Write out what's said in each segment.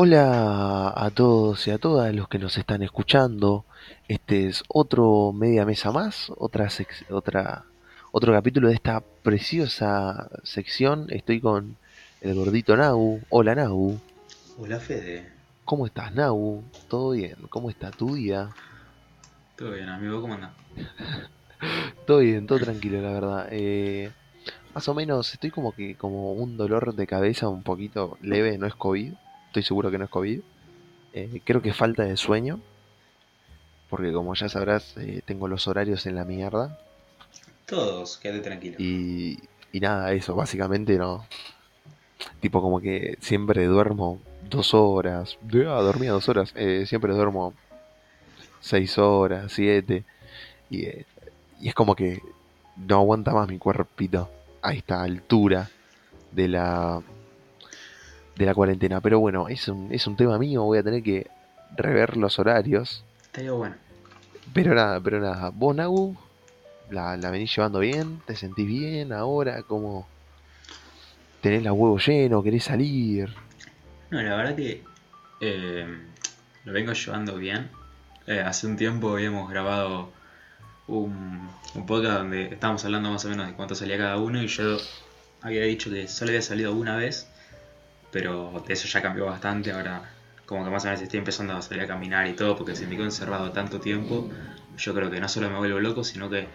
Hola a todos y a todas los que nos están escuchando. Este es otro media mesa más, otra otra otro capítulo de esta preciosa sección. Estoy con el gordito Nau. Hola Nau. Hola Fede, ¿Cómo estás Nau? ¿Todo bien? ¿Cómo está tu día? todo bien amigo, ¿cómo andás? Todo bien, todo tranquilo la verdad. Eh, más o menos estoy como que como un dolor de cabeza un poquito leve, no es COVID. Estoy seguro que no es COVID. Eh, creo que falta de sueño. Porque como ya sabrás, eh, tengo los horarios en la mierda. Todos, quédate tranquilo. Y, y nada, eso, básicamente no. Tipo como que siempre duermo dos horas. Ah, dormía dos horas. eh, siempre duermo seis horas, siete. Y, eh, y es como que no aguanta más mi cuerpito a esta altura de la de la cuarentena. Pero bueno, es un, es un tema mío. Voy a tener que rever los horarios. Estaría bueno. Pero nada, pero nada. ¿Vos, Nagu? ¿La, la venís llevando bien? ¿Te sentís bien ahora? ¿Cómo tenés la huevo lleno? ¿Querés salir? No, la verdad que eh, lo vengo llevando bien. Eh, hace un tiempo habíamos grabado un, un podcast donde estábamos hablando más o menos de cuánto salía cada uno y yo había dicho que solo había salido una vez, pero eso ya cambió bastante. Ahora como que más o menos estoy empezando a salir a caminar y todo porque se me quedó encerrado tanto tiempo. Yo creo que no solo me vuelvo loco, sino que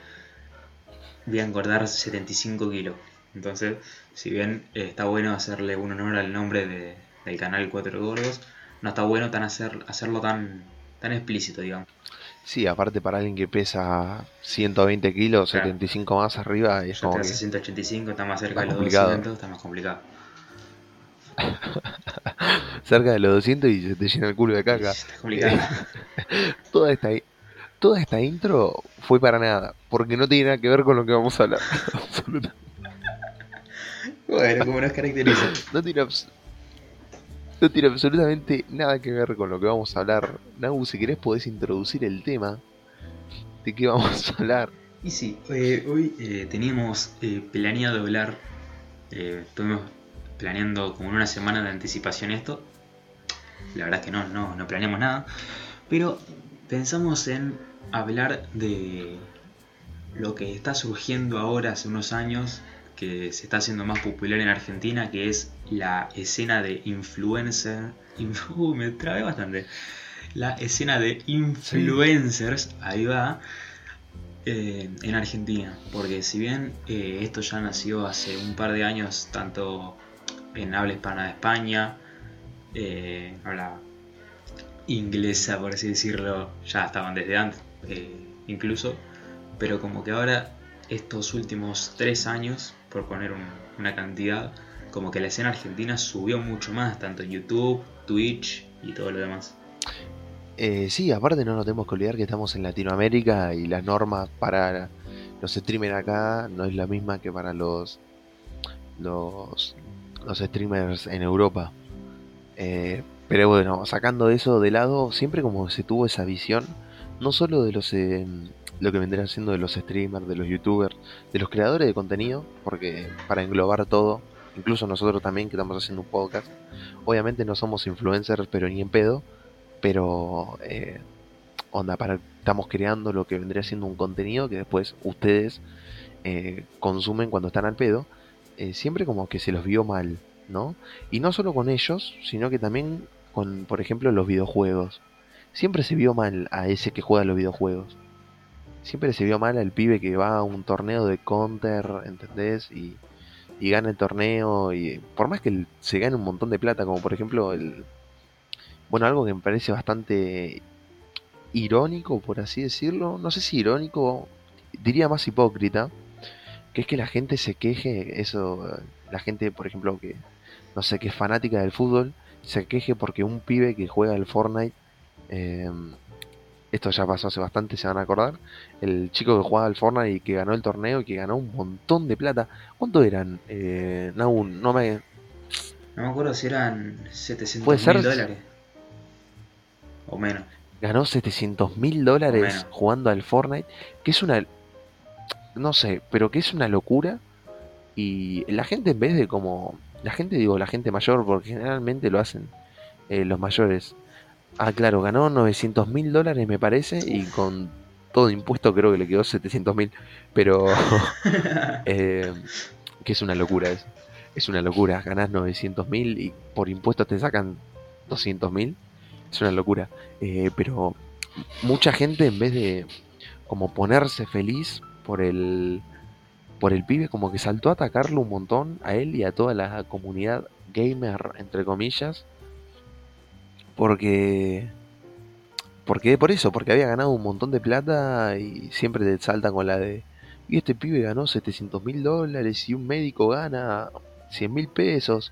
voy a engordar 75 kilos. Entonces, si bien eh, está bueno hacerle un honor al nombre de- del canal Cuatro Gordos, no está bueno tan hacer, hacerlo tan, tan explícito, digamos. Sí, aparte para alguien que pesa 120 kilos, Claro. 75 más arriba, es Ya como que 185, está más cerca de los complicado. 200, está más complicado. cerca de los 200 y se te llena el culo de caca. Está complicado. Toda esta, toda esta intro fue para nada, porque no tiene nada que ver con lo que vamos a hablar. Bueno, como nos caracteriza. No tiene, abs- no tiene absolutamente nada que ver con lo que vamos a hablar. Nagu, si querés podés introducir el tema de qué vamos a hablar. Y sí, eh, hoy eh, teníamos eh, planeado hablar, eh, estuvimos planeando como en una semana de anticipación esto. La verdad es que no, no, no planeamos nada. Pero pensamos en hablar de lo que está surgiendo ahora hace unos años, que se está haciendo más popular en Argentina, que es la escena de influencer. inf- uh, me trabé bastante. La escena de influencers, ahí va, eh, en Argentina. Porque si bien eh, esto ya nació hace un par de años, tanto en habla hispana de España, eh, habla inglesa, por así decirlo, ya estaban desde antes, eh, incluso. Pero como que ahora, estos últimos tres años, por poner un- una cantidad, como que la escena argentina subió mucho más, tanto en YouTube, Twitch y todo lo demás. Eh, sí, aparte no nos tenemos que olvidar que estamos en Latinoamérica y las normas para los streamers acá no es la misma que para los los, los streamers en Europa. Eh, pero bueno, sacando eso de lado, siempre como se tuvo esa visión, no solo de los eh, lo que vendrían siendo de los streamers, de los youtubers, de los creadores de contenido, porque para englobar todo, incluso nosotros también que estamos haciendo un podcast, obviamente no somos influencers, pero ni en pedo, pero eh, onda, estamos creando lo que vendría siendo un contenido que después ustedes eh, consumen cuando están al pedo, eh, siempre como que se los vio mal, ¿no? Y no solo con ellos, sino que también con, por ejemplo, los videojuegos. Siempre se vio mal a ese que juega los videojuegos. Siempre se vio mal al pibe que va a un torneo de counter, ¿entendés? Y, y gana el torneo y por más que se gane un montón de plata, como por ejemplo el... Bueno, algo que me parece bastante irónico, por así decirlo. No sé si irónico, diría más hipócrita. Que es que la gente se queje, eso, la gente, por ejemplo, que no sé, que es fanática del fútbol, se queje porque un pibe que juega al Fortnite, eh, esto ya pasó hace bastante, se van a acordar, el chico que jugaba al Fortnite y que ganó el torneo y que ganó un montón de plata. ¿Cuánto eran? Eh, Nau, no me, No me acuerdo si eran 700 Puede ser- mil dólares. O menos. ganó 700 mil dólares jugando al Fortnite, que es una, no sé, pero que es una locura. Y la gente en vez de como, la gente digo, la gente mayor, porque generalmente lo hacen eh, los mayores. Ah, claro, ganó 900 mil dólares me parece y con todo impuesto creo que le quedó 700 mil. Pero... eh, que es una locura eso. Es una locura. Ganás 900 mil y por impuestos te sacan 200 mil. Es una locura. Eh, pero mucha gente en vez de como ponerse feliz por el por el pibe como que saltó a atacarlo un montón a él y a toda la comunidad gamer entre comillas porque porque por eso porque había ganado un montón de plata y siempre te saltan con la de y este pibe ganó 700 mil dólares y un médico gana 100 mil pesos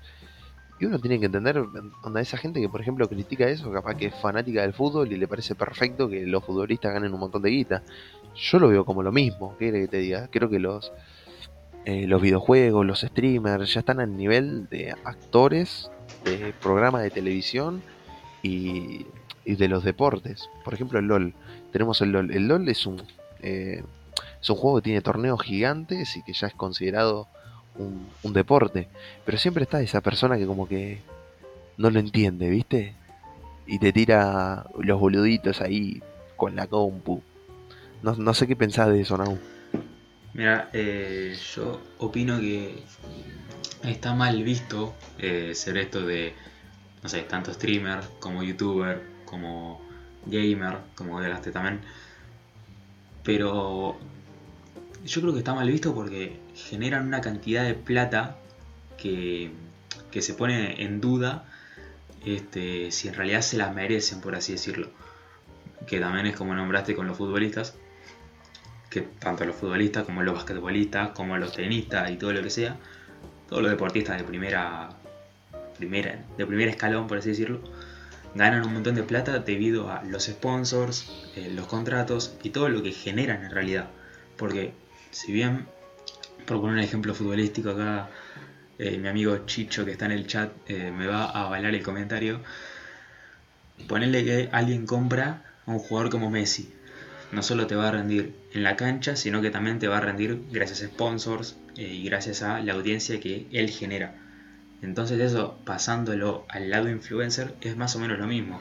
y uno tiene que entender, onda, esa gente que por ejemplo critica eso, capaz que es fanática del fútbol y le parece perfecto que los futbolistas ganen un montón de guita. Yo lo veo como lo mismo, ¿qué que te diga? Creo que los, eh, los videojuegos, los streamers ya están al nivel de actores de programas de televisión y, y de los deportes. Por ejemplo, el LOL. Tenemos el LOL. El LOL es un, eh, es un juego que tiene torneos gigantes y que ya es considerado un, deporte. Pero siempre está esa persona que como que no lo entiende, ¿viste? Y te tira los boluditos ahí con la compu. No, no sé qué pensás de eso, Nau. Mira, eh, yo opino que está mal visto eh, ser esto de, no sé, tanto streamer como youtuber, como gamer, como delaste también. Pero yo creo que está mal visto porque generan una cantidad de plata que, se pone en duda este, si en realidad se las merecen, por así decirlo. Que también es como nombraste con los futbolistas, que tanto los futbolistas como los basquetbolistas, como los tenistas y todo lo que sea, todos los deportistas de primera, primera, de primer escalón, por así decirlo, ganan un montón de plata debido a los sponsors, eh, los contratos y todo lo que generan en realidad. Porque si bien por poner un ejemplo futbolístico acá, eh, mi amigo Chicho que está en el chat eh, me va a avalar el comentario. Ponerle que alguien compra a un jugador como Messi. No solo te va a rendir en la cancha, sino que también te va a rendir gracias a sponsors eh, y gracias a la audiencia que él genera. Entonces eso, pasándolo al lado influencer, es más o menos lo mismo.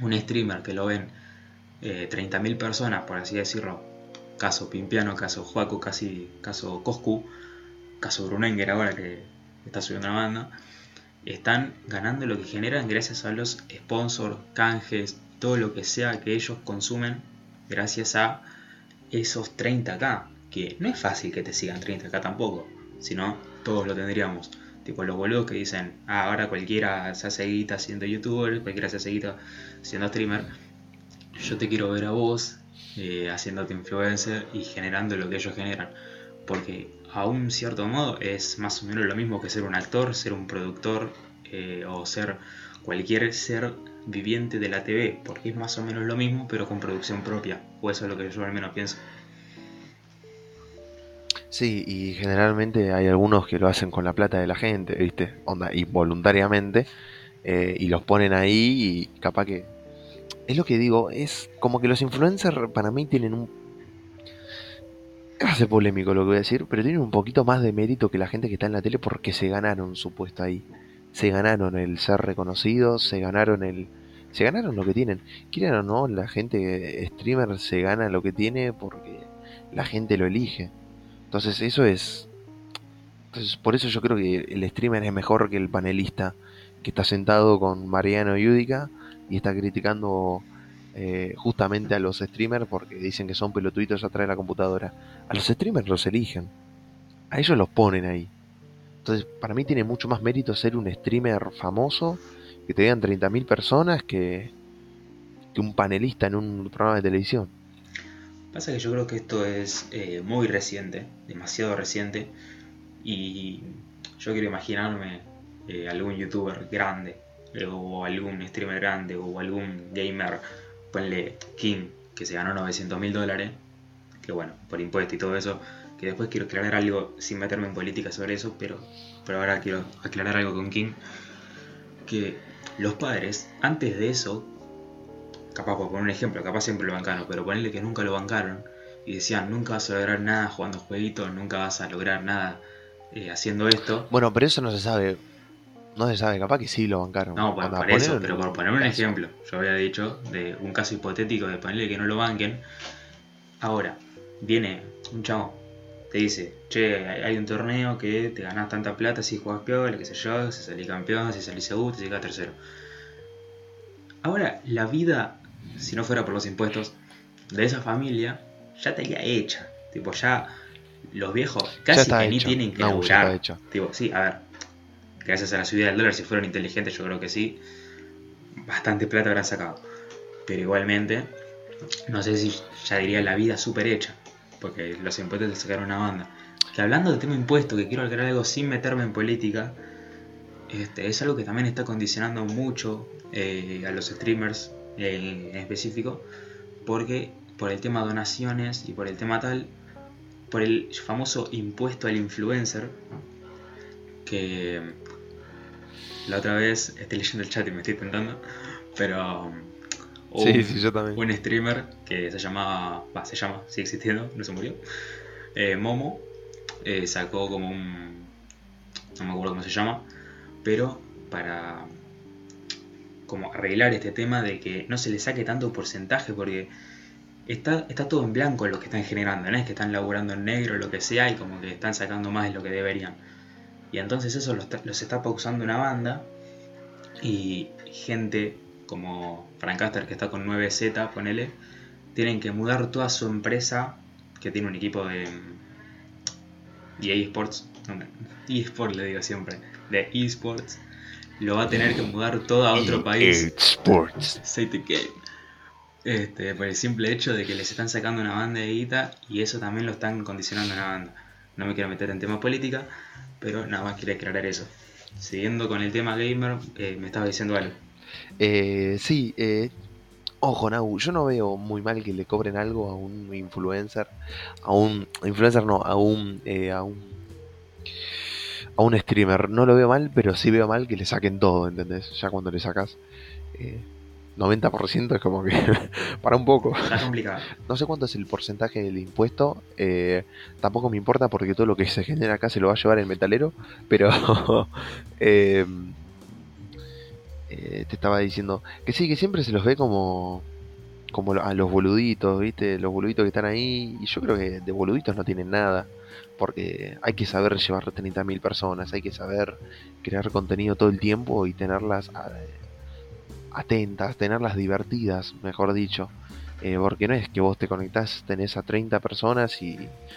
Un streamer que lo ven 30.000 personas, por así decirlo, caso Pimpiano, caso Juaco, casi, caso Coscu, caso Brunenger ahora que está subiendo la banda, están ganando lo que generan gracias a los sponsors, canjes, todo lo que sea que ellos consumen gracias a esos 30k, que no es fácil que te sigan 30k tampoco, sino todos lo tendríamos. Tipo los boludos que dicen, ah, ahora cualquiera se hace guita siendo youtuber, cualquiera se hace guita siendo streamer. Yo te quiero ver a vos eh, haciéndote influencer y generando lo que ellos generan. Porque a un cierto modo es más o menos lo mismo que ser un actor, ser un productor eh, o ser cualquier ser viviente de la TV, porque es más o menos lo mismo pero con producción propia, o eso es lo que yo al menos pienso. Sí, y generalmente hay algunos que lo hacen con la plata de la gente, ¿viste? Onda, involuntariamente, eh, y los ponen ahí y capaz que es lo que digo, es como que los influencers para mí tienen un... Es polémico lo que voy a decir, pero tienen un poquito más de mérito que la gente que está en la tele porque se ganaron su puesto ahí. Se ganaron el ser reconocidos, se ganaron el... Se ganaron lo que tienen. Quieran o no, la gente streamer se gana lo que tiene porque la gente lo elige. Entonces eso es... Entonces por eso yo creo que el streamer es mejor que el panelista que está sentado con Mariano Yudica y está criticando eh, justamente a los streamers porque dicen que son pelotuditos atrás de la computadora. A los streamers los eligen. A ellos los ponen ahí. Entonces, para mí tiene mucho más mérito ser un streamer famoso, que te vean 30.000 personas, que, que un panelista en un programa de televisión. Pasa que yo creo que esto es eh, muy reciente, demasiado reciente, y yo quiero imaginarme eh, algún youtuber grande o algún streamer grande o algún gamer, ponle King, que se ganó 900 mil dólares, que bueno, por impuesto y todo eso, que después quiero aclarar algo sin meterme en política sobre eso, pero, pero ahora quiero aclarar algo con King, que los padres, antes de eso, capaz por poner un ejemplo, capaz siempre lo bancaron, pero ponerle que nunca lo bancaron y decían, nunca vas a lograr nada jugando jueguitos, nunca vas a lograr nada eh, haciendo esto. Bueno, pero eso no se sabe No se sabe, capaz que sí lo bancaron. No, por, eso, pero por poner un caso. ejemplo, yo había dicho de un caso hipotético de ponerle que no lo banquen. Ahora, viene un chavo, te dice, che, hay un torneo que te ganás tanta plata si juegas piola, qué sé yo, si salís campeón, si salís segundo, si llegás tercero. Ahora, la vida, si no fuera por los impuestos, de esa familia ya estaría hecha. Tipo, ya los viejos casi que ni tienen que No, laburar. Tipo, sí, a ver, gracias a la subida del dólar, si fueron inteligentes, yo creo que sí, bastante plata habrán sacado. Pero igualmente, no sé si ya diría la vida súper hecha, porque los impuestos te sacaron una banda. Que hablando del tema impuesto, que quiero aclarar algo sin meterme en política, este, es algo que también está condicionando mucho eh, a los streamers eh, en específico, porque por el tema donaciones y por el tema tal, por el famoso impuesto al influencer, que la otra vez estoy leyendo el chat y me estoy tentando, pero hubo Sí, un- sí, yo también. un streamer que se llamaba, va, se llama, sigue existiendo, no se murió, eh, Momo, eh, sacó como un, no me acuerdo cómo se llama, pero para como arreglar este tema de que no se le saque tanto porcentaje porque está, está todo en blanco lo que están generando, no es que están laburando en negro o lo que sea y como que están sacando más de lo que deberían. Y entonces eso los, los está pausando una banda y gente como Francaster que está con 9Z, ponele, tienen que mudar toda su empresa que tiene un equipo de EA Sports, no, eSports le digo siempre, de eSports, lo va a tener que mudar todo a otro país. Sports. Say the game. Este, por el simple hecho de que les están sacando una banda de guita y eso también lo están condicionando a una banda. No me quiero meter en tema política, pero nada más quería aclarar eso. Siguiendo con el tema gamer, eh, me estaba diciendo algo. Eh, sí, eh, ojo, Nau, yo no veo muy mal que le cobren algo a un influencer, a un influencer no, a un, eh, a un, a un streamer. No lo veo mal, pero sí veo mal que le saquen todo, ¿entendés? Ya cuando le sacas eh, 90% es como que para un poco. Está complicado. No sé cuánto es el porcentaje del impuesto, eh, tampoco me importa porque todo lo que se genera acá se lo va a llevar el metalero, pero eh, eh, te estaba diciendo que sí, que siempre se los ve como, como a los boluditos, ¿viste? Los boluditos que están ahí, y yo creo que de boluditos no tienen nada, porque hay que saber llevar 30.000 personas, hay que saber crear contenido todo el tiempo y tenerlas a- atentas, tenerlas divertidas, mejor dicho. Eh, porque no es que vos te conectás, tenés a 30 personas y.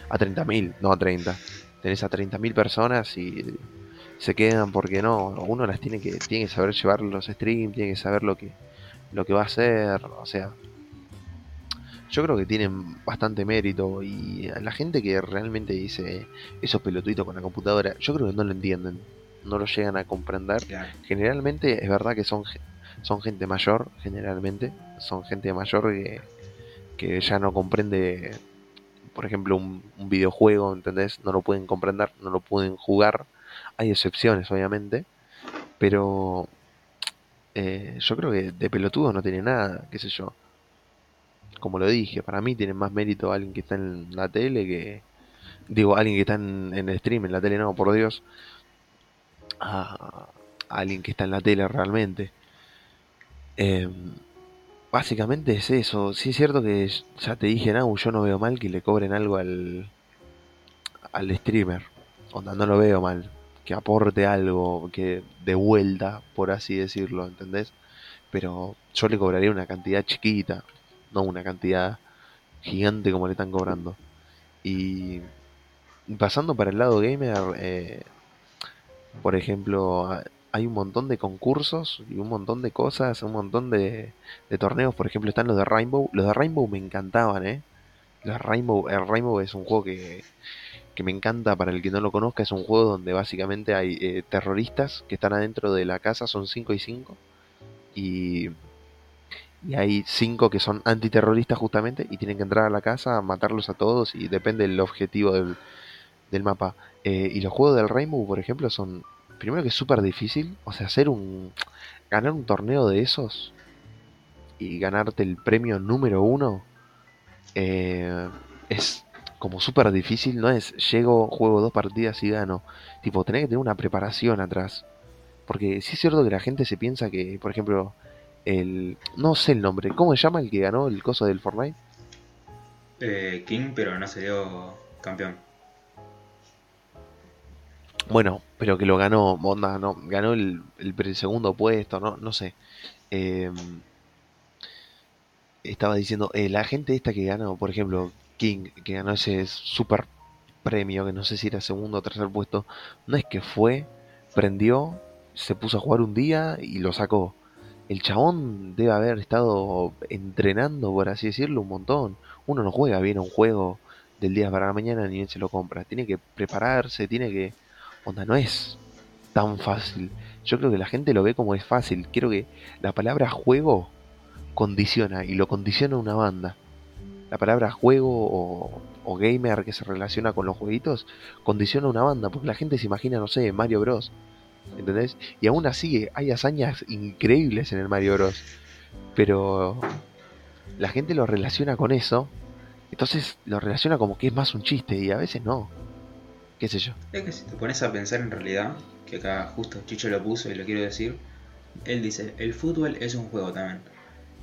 a 30.000, no a 30. Tenés a 30.000 personas y se quedan porque no. Uno las tiene que, tiene que saber llevar los streams, tiene que saber lo que, lo que va a hacer. O sea, yo creo que tienen bastante mérito y la gente que realmente dice esos pelotuditos con la computadora, yo creo que no lo entienden, no lo llegan a comprender Claro. generalmente es verdad que son son gente mayor generalmente son gente mayor que, que ya no comprende por ejemplo un, un videojuego ¿entendés? no lo pueden comprender no lo pueden jugar hay excepciones obviamente pero eh, yo creo que de pelotudo no tiene nada qué sé yo como lo dije para mí tiene más mérito alguien que está en la tele que digo alguien que está en, en el stream en la tele no por Dios a, alguien que está en la tele realmente. Eh, básicamente es eso. Sí es cierto que ya te dije, Nau, yo no veo mal que le cobren algo al, al streamer. Onda, no lo veo mal. Que aporte algo, que de vuelta, por así decirlo, ¿entendés? Pero yo le cobraría una cantidad chiquita, no una cantidad gigante como le están cobrando. Y pasando para el lado gamer, eh, por ejemplo, hay un montón de concursos y un montón de cosas, un montón de, de torneos. Por ejemplo, están los de Rainbow. Los de Rainbow me encantaban, ¿eh? Los Rainbow, el Rainbow es un juego que, que me encanta. Para el que no lo conozca, es un juego donde básicamente hay eh, terroristas que están adentro de la casa, son 5 y 5. Y, y hay 5 que son antiterroristas justamente y tienen que entrar a la casa, matarlos a todos y depende del objetivo del, del mapa. Eh, y los juegos del Rainbow, por ejemplo, son. Primero que es súper difícil. O sea, hacer un. Ganar un torneo de esos. Y ganarte el premio número uno. eh, es como súper difícil. No es llego, juego dos partidas y gano. Tipo, tenés que tener una preparación atrás. Porque sí es cierto que la gente se piensa que, por ejemplo, el... No sé el nombre, ¿cómo se llama el que ganó el coso del Fortnite? Eh, King, pero no se dio campeón. Bueno, pero que lo ganó, onda, no, ganó el, el, segundo puesto, no, no sé. Eh, estaba diciendo, eh, la gente esta que ganó, por ejemplo, King, que ganó ese super premio, que no sé si era segundo o tercer puesto, no es que fue, prendió, se puso a jugar un día y lo sacó. El chabón debe haber estado entrenando, por así decirlo, un montón. Uno no juega bien un juego del día para la mañana ni bien se lo compra. Tiene que prepararse, tiene que... Onda, no es tan fácil. Yo creo que la gente lo ve como es fácil. Quiero que la palabra juego condiciona y lo condiciona una banda. La palabra juego o, gamer que se relaciona con los jueguitos condiciona una banda porque la gente se imagina, no sé, Mario Bros. ¿Entendés? Y aún así hay hazañas increíbles en el Mario Bros. Pero la gente lo relaciona con eso. Entonces lo relaciona como que es más un chiste y a veces no. ¿Qué sé yo? Es que si te pones a pensar en realidad, que acá justo Chicho lo puso y lo quiero decir, él dice, el fútbol es un juego también.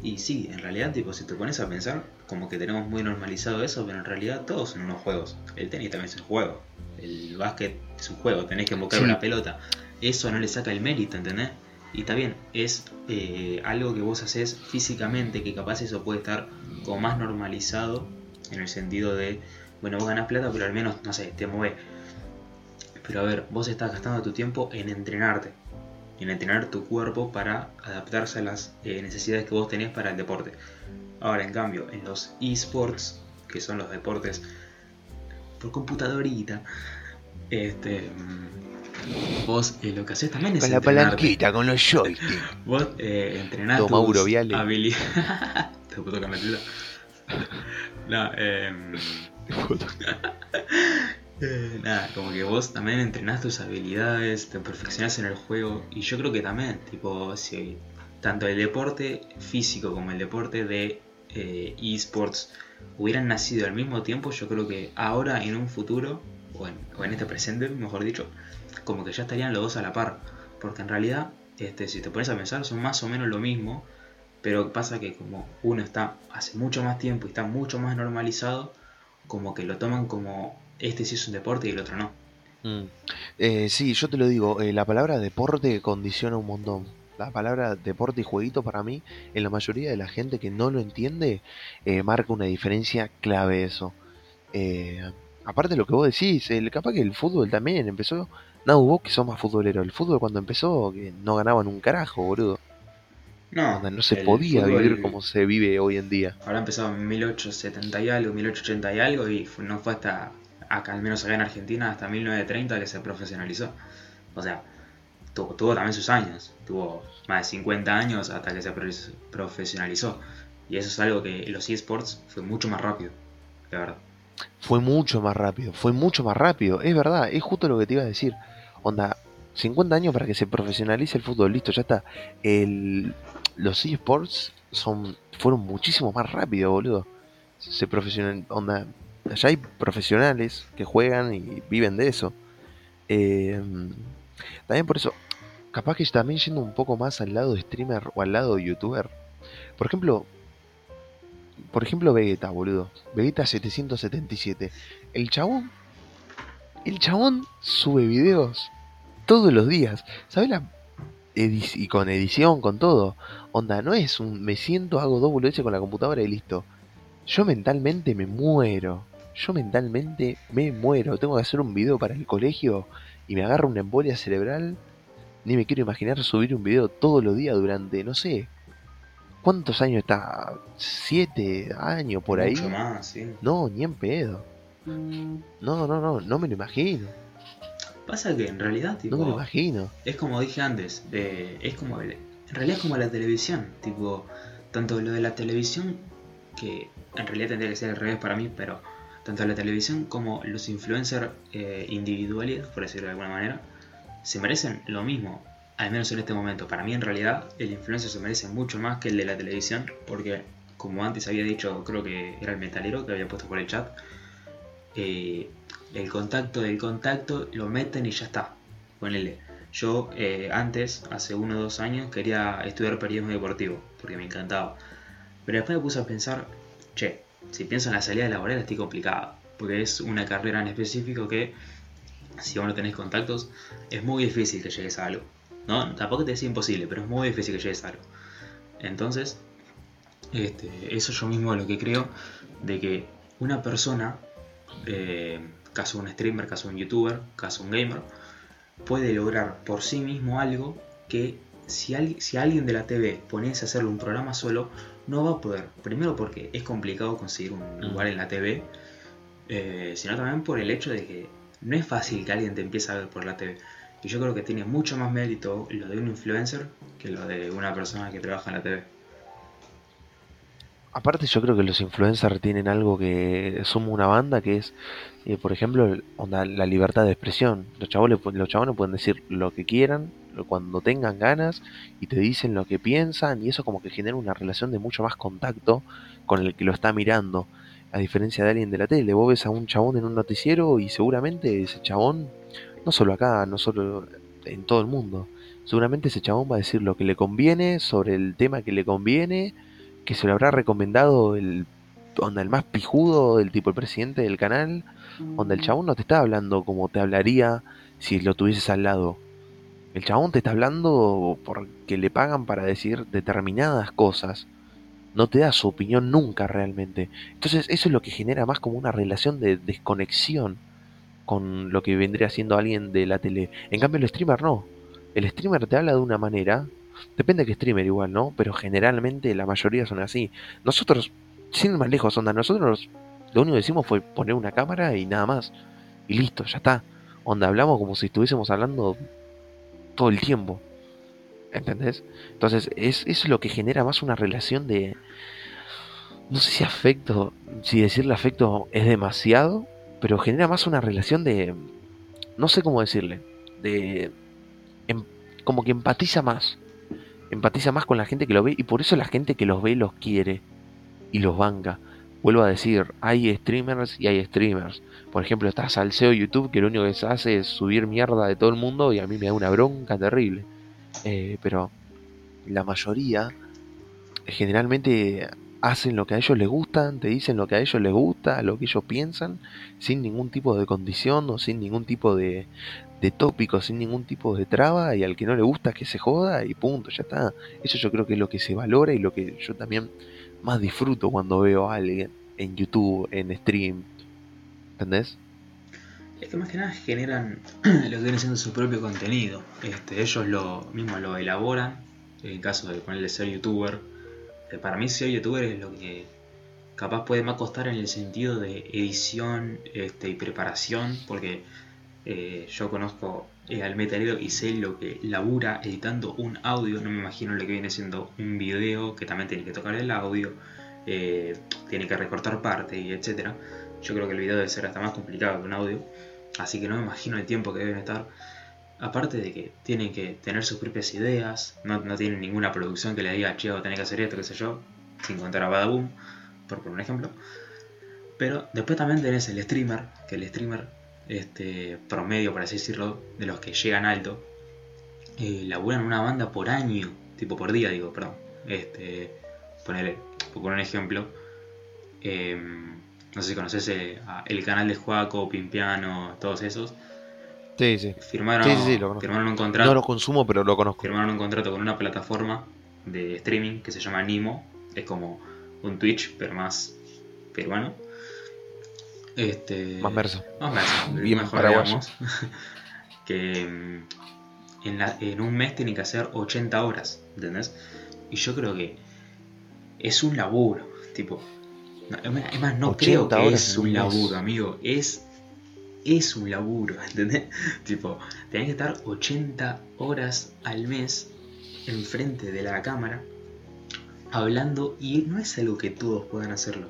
Y sí, en realidad, tipo, si te pones a pensar, como que tenemos muy normalizado eso, pero en realidad todos son unos juegos. El tenis también es un juego. El básquet es un juego, tenés que invocar una pelota. Eso no le saca el mérito, ¿entendés? Y está bien, es eh, algo que vos haces físicamente, que capaz eso puede estar como más normalizado, en el sentido de, bueno, vos ganás plata, pero al menos, no sé, te mueves. Pero a ver, vos estás gastando tu tiempo en entrenarte en entrenar tu cuerpo para adaptarse a las eh, necesidades que vos tenés para el deporte. Ahora, en cambio, en los esports, que son los deportes por computadorita, este, mm, vos eh, lo que haces también es. Con la palanquita, con los joysticks. Vos eh, entrenás tus habilidades. Te puedo tocar la No, eh. Eh, nada, como que vos también entrenás tus habilidades, te perfeccionás en el juego. Y yo creo que también, tipo, si tanto el deporte físico como el deporte de eh, esports hubieran nacido al mismo tiempo, yo creo que ahora en un futuro, o en, o en este presente, mejor dicho, como que ya estarían los dos a la par. Porque en realidad, este, si te pones a pensar, son más o menos lo mismo. Pero pasa que como uno está hace mucho más tiempo y está mucho más normalizado, como que lo toman como este sí es un deporte y el otro no. Mm. Eh, sí, yo te lo digo, eh, la palabra deporte condiciona un montón. La palabra deporte y jueguito para mí, en la mayoría de la gente que no lo entiende, eh, marca una diferencia clave eso. aparte de lo que vos decís, el, capaz que el fútbol también empezó... No, vos que sos más futbolero, el fútbol cuando empezó que no ganaban un carajo, boludo. No, no se podía vivir como se vive hoy en día. Ahora empezó en 1870 y algo, 1880 y algo, y no fue hasta acá, al menos acá en Argentina, hasta 1930 que se profesionalizó. O sea, tuvo, también sus años, tuvo más de 50 años hasta que se profesionalizó. Y eso es algo que los eSports fue mucho más rápido, de verdad. Fue mucho más rápido, fue mucho más rápido, es verdad, es justo lo que te iba a decir. Onda, 50 años para que se profesionalice el fútbol, listo, ya está. El, los eSports son, fueron muchísimo más rápido, boludo. Se profesional, onda, allá hay profesionales que juegan y viven de eso. Eh, también por eso, capaz que también yendo un poco más al lado de streamer o al lado de youtuber. Por ejemplo, por ejemplo Vegeta, boludo. Vegeta 777. El chabón, el chabón sube videos todos los días. ¿Sabes la y con edición, con todo? Onda, no es un me siento, hago dos boludeces con la computadora y listo. Yo mentalmente me muero yo mentalmente me muero. Tengo que hacer un video para el colegio y me agarra una embolia cerebral. Ni me quiero imaginar subir un video todos los días durante, no sé, ¿cuántos años está? ¿Siete años por ahí? No, ni en pedo. No, no, no, no me lo imagino. Pasa que en realidad, tipo, no me lo imagino. Es como dije antes, es como, en realidad es como la televisión, tipo, tanto lo de la televisión, que en realidad tendría que ser al revés para mí, pero tanto la televisión como los influencers eh, individuales, por decirlo de alguna manera, se merecen lo mismo, al menos en este momento. Para mí en realidad el influencer se merece mucho más que el de la televisión, porque como antes había dicho, creo que era el metalero que había puesto por el chat, eh, el contacto del contacto lo meten y ya está. Ponele. Yo eh, antes, hace uno o dos años, quería estudiar periodismo deportivo, porque me encantaba. Pero después me puse a pensar, che, si pienso en la salida laboral estoy complicado, porque es una carrera en específico que, si vos no tenés contactos, es muy difícil que llegues a algo. ¿no? Tampoco te decía imposible, pero es muy difícil que llegues a algo. Entonces, este, eso yo mismo lo que creo, de que una persona, eh, caso un streamer, caso un youtuber, caso un gamer, puede lograr por sí mismo algo que si, si alguien de la TV poniese a hacerle un programa solo, no va a poder. Primero porque es complicado conseguir un mm. lugar en la TV, eh, sino también por el hecho de que no es fácil que alguien te empiece a ver por la TV. Y yo creo que tiene mucho más mérito lo de un influencer que lo de una persona que trabaja en la TV. Aparte yo creo que los influencers tienen algo que suma una banda que es, eh, por ejemplo, la libertad de expresión. Los chavales, los chavales pueden decir lo que quieran, cuando tengan ganas, y te dicen lo que piensan, y eso como que genera una relación de mucho más contacto con el que lo está mirando. A diferencia de alguien de la tele, vos ves a un chabón en un noticiero y seguramente ese chabón no solo acá, no solo en todo el mundo. Seguramente ese chabón va a decir lo que le conviene sobre el tema que le conviene, que se lo habrá recomendado el onda el más pijudo, el tipo el presidente del canal, donde el mm. chabón no te está hablando como te hablaría si lo tuvieses al lado. El chabón te está hablando porque le pagan para decir determinadas cosas. No te da su opinión nunca realmente. Entonces eso es lo que genera más como una relación de desconexión con lo que vendría siendo alguien de la tele. En cambio el streamer no. El streamer te habla de una manera, depende de qué streamer igual, ¿no? Pero generalmente la mayoría son así. Nosotros, sin más lejos, onda, nosotros lo único que hicimos fue poner una cámara y nada más. Y listo, ya está. Onda, hablamos como si estuviésemos hablando todo el tiempo. ¿Entendés? Entonces, es, es lo que genera más una relación de... No sé si afecto, si decirle afecto es demasiado, pero genera más una relación de, no sé cómo decirle, de, em, como que empatiza más, empatiza más con la gente que lo ve y por eso la gente que los ve los quiere y los banca. Vuelvo a decir, hay streamers y hay streamers. Por ejemplo, está Salseo YouTube, que lo único que se hace es subir mierda de todo el mundo y a mí me da una bronca terrible. Eh, pero la mayoría generalmente hacen lo que a ellos les gustan, te dicen lo que a ellos les gusta, lo que ellos piensan, sin ningún tipo de condición o sin ningún tipo de, de tópico, sin ningún tipo de traba, y al que no le gusta que se joda y punto, ya está. Eso yo creo que es lo que se valora y lo que yo también más disfruto cuando veo a alguien en YouTube, en stream. ¿Entendés? Es que más que nada generan lo que viene siendo su propio contenido. Este, ellos lo mismo lo elaboran, en caso de ponerle ser youtuber para mí ser youtuber es lo que capaz puede más costar en el sentido de edición este, y preparación, porque eh, yo conozco eh, al metalero y sé lo que labura editando un audio, no me imagino lo que viene siendo un video que también tiene que tocar el audio, eh, tiene que recortar parte y etcétera. Yo creo que el video debe ser hasta más complicado que un audio, así que no me imagino el tiempo que deben estar aparte de que tienen que tener sus propias ideas, no, no tienen ninguna producción que le diga, che, tenés que hacer esto, qué sé yo, sin contar a Badaboom, por poner un ejemplo. Pero después también tenés el streamer, que el streamer este, promedio, por así decirlo, de los que llegan alto, eh, laburan una banda por año, tipo por día, digo, perdón. Este, ponele, por un ejemplo, em, no sé si conoces eh, el canal de Juaco, Pimpiano, todos esos Sí, sí. Firmaron, un contrato. No lo consumo, pero lo conozco. Firmaron un contrato con una plataforma de streaming que se llama Nimo. Es como un Twitch, pero más peruano. Este, más verso. Más verso. Bien mejor, digamos. que mm, en, en un mes tienen que hacer 80 horas, ¿entendés? Y yo creo que es un laburo, tipo. Es más, no creo que es un laburo, amigo. Es es un laburo, ¿entendés? tipo, tenés que estar 80 horas al mes enfrente de la cámara hablando y no es algo que todos puedan hacerlo.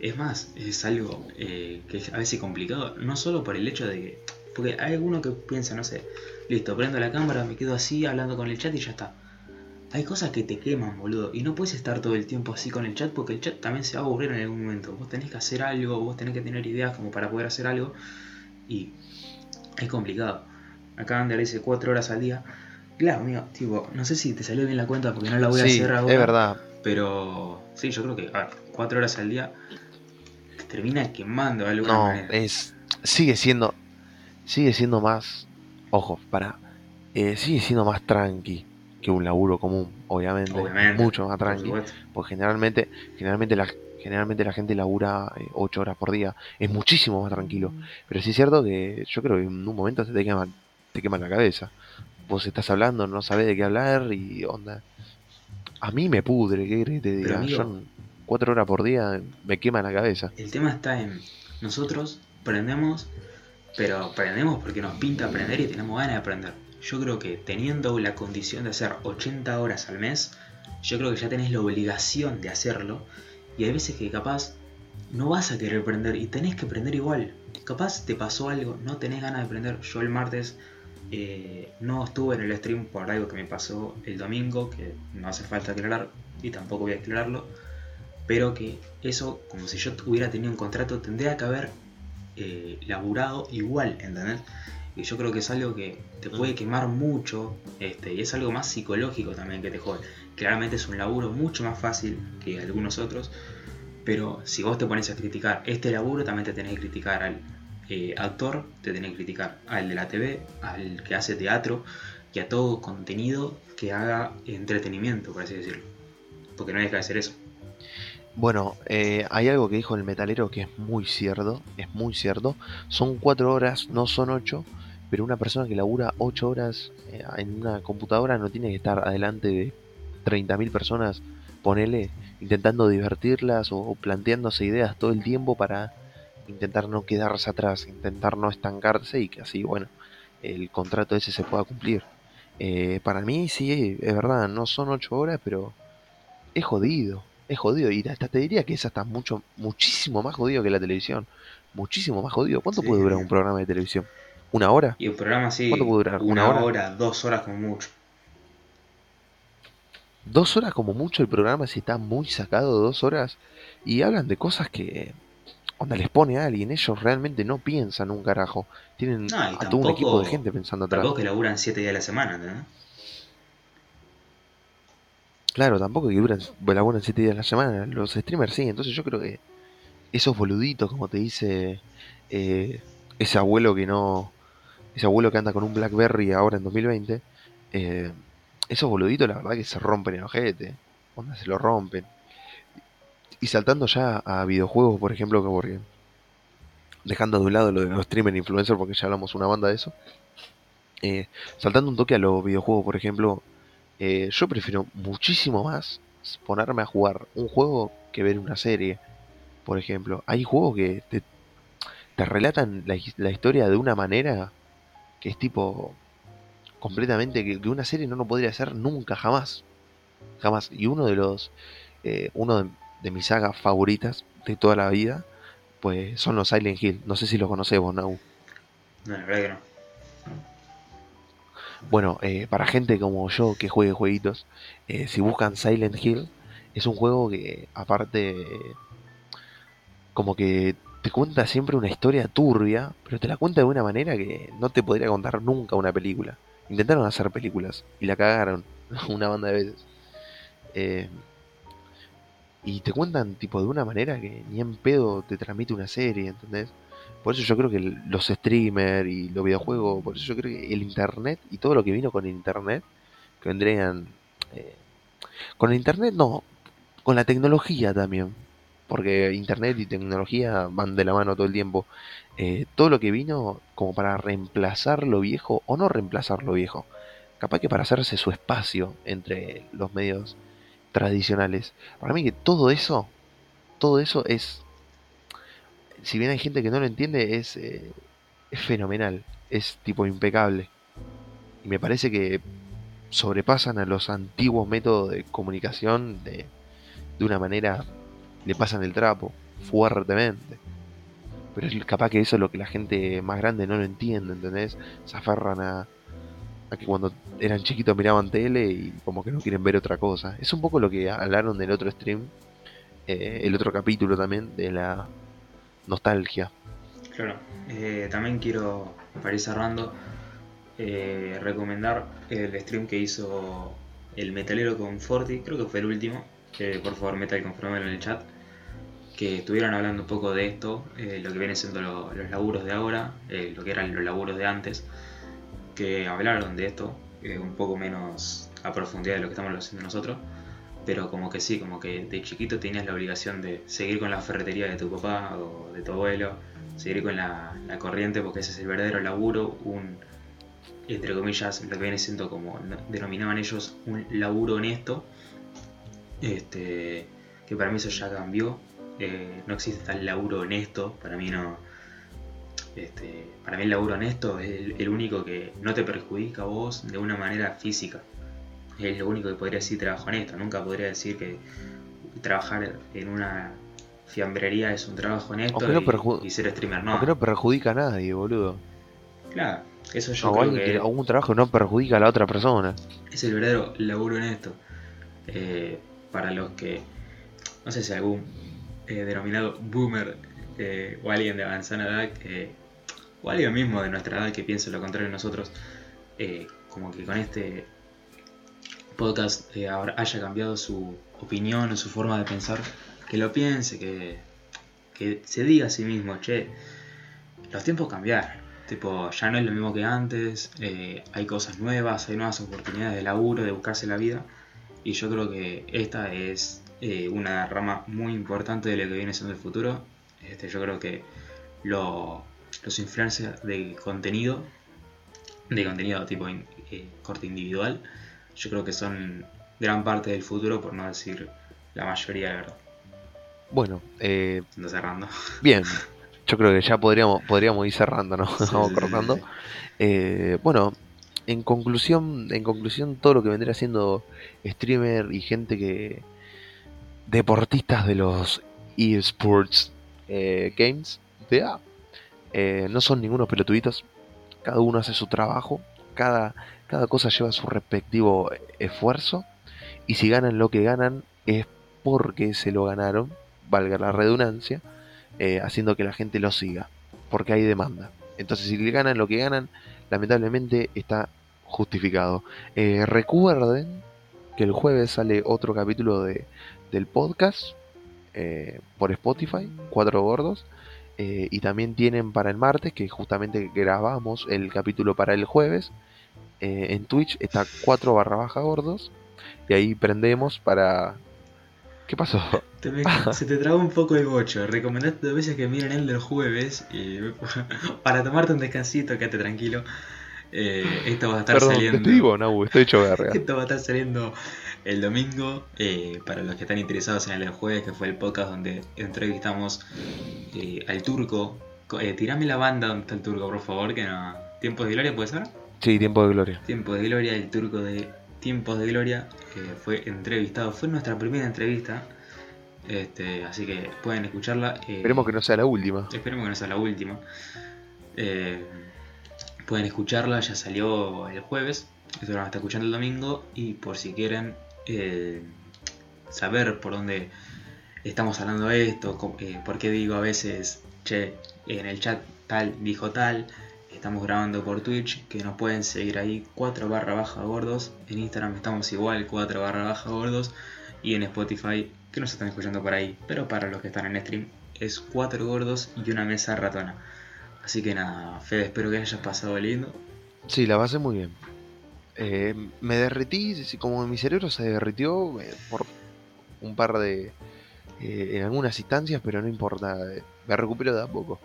Es más, es algo eh, que es a veces complicado, no solo por el hecho de que... Porque hay alguno que piensa, no sé, listo, prendo la cámara, me quedo así hablando con el chat y ya está. Hay cosas que te queman, boludo, y no puedes estar todo el tiempo así con el chat porque el chat también se va a aburrir en algún momento. Vos tenés que hacer algo, vos tenés que tener ideas como para poder hacer algo y es complicado. Acá Ander dice 4 horas al día. Claro, amigo, tipo, no sé si te salió bien la cuenta porque no la voy a Sí, hacer ahora. es verdad. Pero sí, yo creo que 4 horas al día te termina quemando alguna No, es. Sigue siendo. Sigue siendo más. Ojo, para. eh, sigue siendo más tranqui que un laburo común, obviamente. Obviamente, Mucho más por tranqui. supuesto. Porque generalmente, generalmente la, generalmente la gente labura 8 horas por día. Es muchísimo más tranquilo. Pero sí es cierto que yo creo que en un momento se te quema, te quema la cabeza. Vos estás hablando, no sabés de qué hablar y onda. A mí me pudre, ¿qué querés que te diga? amigo- Yo en 4 horas por día me quema la cabeza. El tema está en nosotros aprendemos, pero aprendemos porque nos pinta aprender y tenemos ganas de aprender. Yo creo que teniendo la condición de hacer 80 horas al mes, yo creo que ya tenés la obligación de hacerlo. Y hay veces que capaz no vas a querer aprender y tenés que aprender igual. Capaz te pasó algo, no tenés ganas de aprender. Yo el martes eh, no estuve en el stream por algo que me pasó el domingo, que no hace falta aclarar y tampoco voy a aclararlo pero que eso, como si yo hubiera tenido un contrato, tendría que haber eh, laburado igual, ¿entendés? Y yo creo que es algo que te puede quemar mucho, este, y es algo más psicológico también que te jode. Claramente es un laburo mucho más fácil que algunos otros, pero si vos te pones a criticar este laburo, también te tenés que criticar al eh, actor, te tenés que criticar al de la TV, al que hace teatro, y a todo contenido que haga entretenimiento, por así decirlo. Porque no deja de ser eso. Bueno, eh, hay algo que dijo el metalero que es muy cierto, es muy cierto. Son cuatro horas, no son ocho, pero una persona que labura ocho horas eh, en una computadora no tiene que estar adelante de 30.000 personas, ponele, intentando divertirlas o, planteándose ideas todo el tiempo para intentar no quedarse atrás, intentar no estancarse y que así, bueno, el contrato ese se pueda cumplir. Eh, para mí sí, es verdad, no son ocho horas, pero es jodido. Es jodido y hasta te diría que es hasta mucho, muchísimo más jodido que la televisión. Muchísimo más jodido. ¿Cuánto Sí. puede durar un programa de televisión? ¿Una hora? Y el programa así, ¿Cuánto puede durar? una, ¿Una hora? hora? dos horas como mucho. Dos horas como mucho el programa si está muy sacado, dos horas. Y hablan de cosas que... Onda les pone a alguien, ellos realmente no piensan un carajo. Tienen No, a todo un equipo de gente pensando atrás. Tampoco que laburan 7 días a la semana. Claro, tampoco que duran, laburan 7 días a la semana. Los streamers sí, entonces yo creo que esos boluditos, como te dice eh, ese abuelo que no. Ese abuelo que anda con un Blackberry ahora en 2020. eh, esos boluditos, la verdad que se rompen el ojete. Onda, se lo rompen. Y saltando ya a videojuegos, por ejemplo, que porque. Dejando de un lado lo de los streamers influencers, porque ya hablamos una banda de eso. eh, saltando un toque a los videojuegos, por ejemplo. Eh, yo prefiero muchísimo más ponerme a jugar un juego que ver una serie. Por ejemplo, hay juegos que te, te relatan la historia de una manera que es tipo completamente que, que una serie no lo podría hacer nunca, jamás. Jamás. Y uno de los, eh, uno de, de mis sagas favoritas de toda la vida, pues son los Silent Hill. No sé si los conocés vos, Nau. No, la verdad que no. Bueno, eh, para gente como yo que juegue jueguitos, eh, si buscan Silent Hill, es un juego que aparte como que te cuenta siempre una historia turbia, pero te la cuenta de una manera que no te podría contar nunca una película. Intentaron hacer películas y la cagaron una banda de veces. Eh, y te cuentan tipo de una manera que ni en pedo te transmite una serie, ¿entendés? Por eso yo creo que los streamers y los videojuegos, por eso yo creo que el internet y todo lo que vino con el internet, que vendrían... eh, con el internet no, con la tecnología también, porque internet y tecnología van de la mano todo el tiempo. Eh, todo lo que vino como para reemplazar lo viejo o no reemplazar lo viejo, capaz que para hacerse su espacio entre los medios tradicionales. Para mí que todo eso, todo eso es si bien hay gente que no lo entiende, es, eh, es fenomenal, es tipo impecable. Y me parece que sobrepasan a los antiguos métodos de comunicación de, de una manera, le pasan el trapo fuertemente. Pero es capaz que eso es lo que la gente más grande no lo entiende, ¿entendés? Se aferran a, a que cuando eran chiquitos miraban tele y como que no quieren ver otra cosa. Es un poco lo que hablaron del otro stream, eh, el otro capítulo también, de la nostalgia. Claro. Eh, también quiero, para ir cerrando, eh, recomendar el stream que hizo el metalero con Forti, creo que fue el último. por favor, metal, confirmelo en el chat. Que estuvieron hablando un poco de esto, eh, lo que vienen siendo los laburos de ahora, eh, lo que eran los laburos de antes. Que hablaron de esto, un poco menos a profundidad de lo que estamos haciendo nosotros. Pero como que sí, como que de chiquito tenías la obligación de seguir con la ferretería de tu papá o de tu abuelo, seguir con la, la corriente porque ese es el verdadero laburo, un entre comillas, lo que viene siendo como denominaban ellos un laburo honesto, este, que para mí eso ya cambió, eh, no existe tal laburo honesto, para mí no, este, para mí el laburo honesto es el, único que no te perjudica a vos de una manera física, es lo único que podría decir trabajo honesto, nunca podría decir que trabajar en una fiambrería es un trabajo honesto y, ser streamer no. Porque no perjudica a nadie, boludo. Claro, eso yo creo que... Algún trabajo no perjudica a la otra persona. Es el verdadero laburo en esto. Eh, para los que... No sé si algún eh, denominado boomer eh, o alguien de avanzada edad o alguien mismo de nuestra edad que piense lo contrario de nosotros, como que con este podcast haya cambiado su opinión o su forma de pensar, que lo piense, que, que se diga a sí mismo, che, los tiempos cambiaron Tipo, ya no es lo mismo que antes, eh, hay cosas nuevas, hay nuevas oportunidades de laburo, de buscarse la vida. Y yo creo que esta es eh, una rama muy importante de lo que viene siendo el futuro. Este, yo creo que lo, los influencers de contenido, de contenido tipo eh, corte individual, yo creo que son gran parte del futuro, por no decir la mayoría de verdad. Bueno, eh, cerrando. Bien, yo creo que ya podríamos, podríamos ir cerrando, ¿no? Vamos cortando. Eh, bueno, en conclusión, en conclusión, todo lo que vendría siendo streamer y gente que. Deportistas de los eSports eh, Games, eh, no son ningunos pelotuditos. Cada uno hace su trabajo. Cada, cada cosa lleva su respectivo esfuerzo. Y si ganan lo que ganan es porque se lo ganaron, valga la redundancia eh, haciendo que la gente lo siga, porque hay demanda. Entonces, si ganan lo que ganan, lamentablemente está justificado. Recuerden que el jueves sale otro capítulo de, del podcast eh, por Spotify, Cuatro Gordos. y también tienen para el martes, que justamente grabamos el capítulo para el jueves. en Twitch está 4 barra baja gordos. Y ahí prendemos para ¿Qué pasó? se te trabó un poco el bocho. Recomendaste dos veces que miren el del jueves y para tomarte un descansito, quédate tranquilo. Eh, esto va a estar saliendo. Te digo, no, estoy hecho esto va a estar saliendo el domingo. Eh, para los que están interesados en el jueves, que fue el podcast donde entrevistamos eh, al turco. tirame la banda donde está el turco, por favor, que no. ¿Tiempos de gloria puede ser? Sí, tiempo de gloria. Tiempo de gloria, el turco de Tiempos de Gloria, que fue entrevistado, fue nuestra primera entrevista, este, así que pueden escucharla. Esperemos que no sea la última. Esperemos que no sea la última. Eh, pueden escucharla, ya salió el jueves, esto lo van escuchando el domingo, y por si quieren eh, saber por dónde estamos hablando de esto, por qué digo a veces, che, en el chat tal dijo tal, Estamos grabando por Twitch, que nos pueden seguir ahí 4 barra baja gordos. En Instagram estamos igual 4 barra baja gordos. Y en Spotify, que nos están escuchando por ahí. Pero para los que están en stream, es 4 gordos y una mesa ratona. Así que nada, Fede, espero que hayas pasado lindo. Sí, la pasé muy bien. Eh, me derretí, como mi cerebro se derritió eh, por un par de... Eh, en algunas instancias, pero no importa, me recupero de a poco.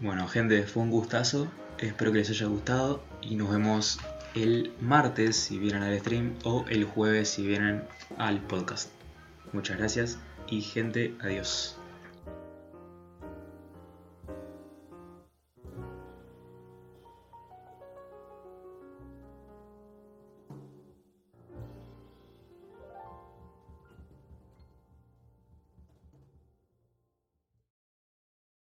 Bueno, gente, fue un gustazo. Espero que les haya gustado y nos vemos el martes si vienen al stream o el jueves si vienen al podcast. Muchas gracias y gente, adiós.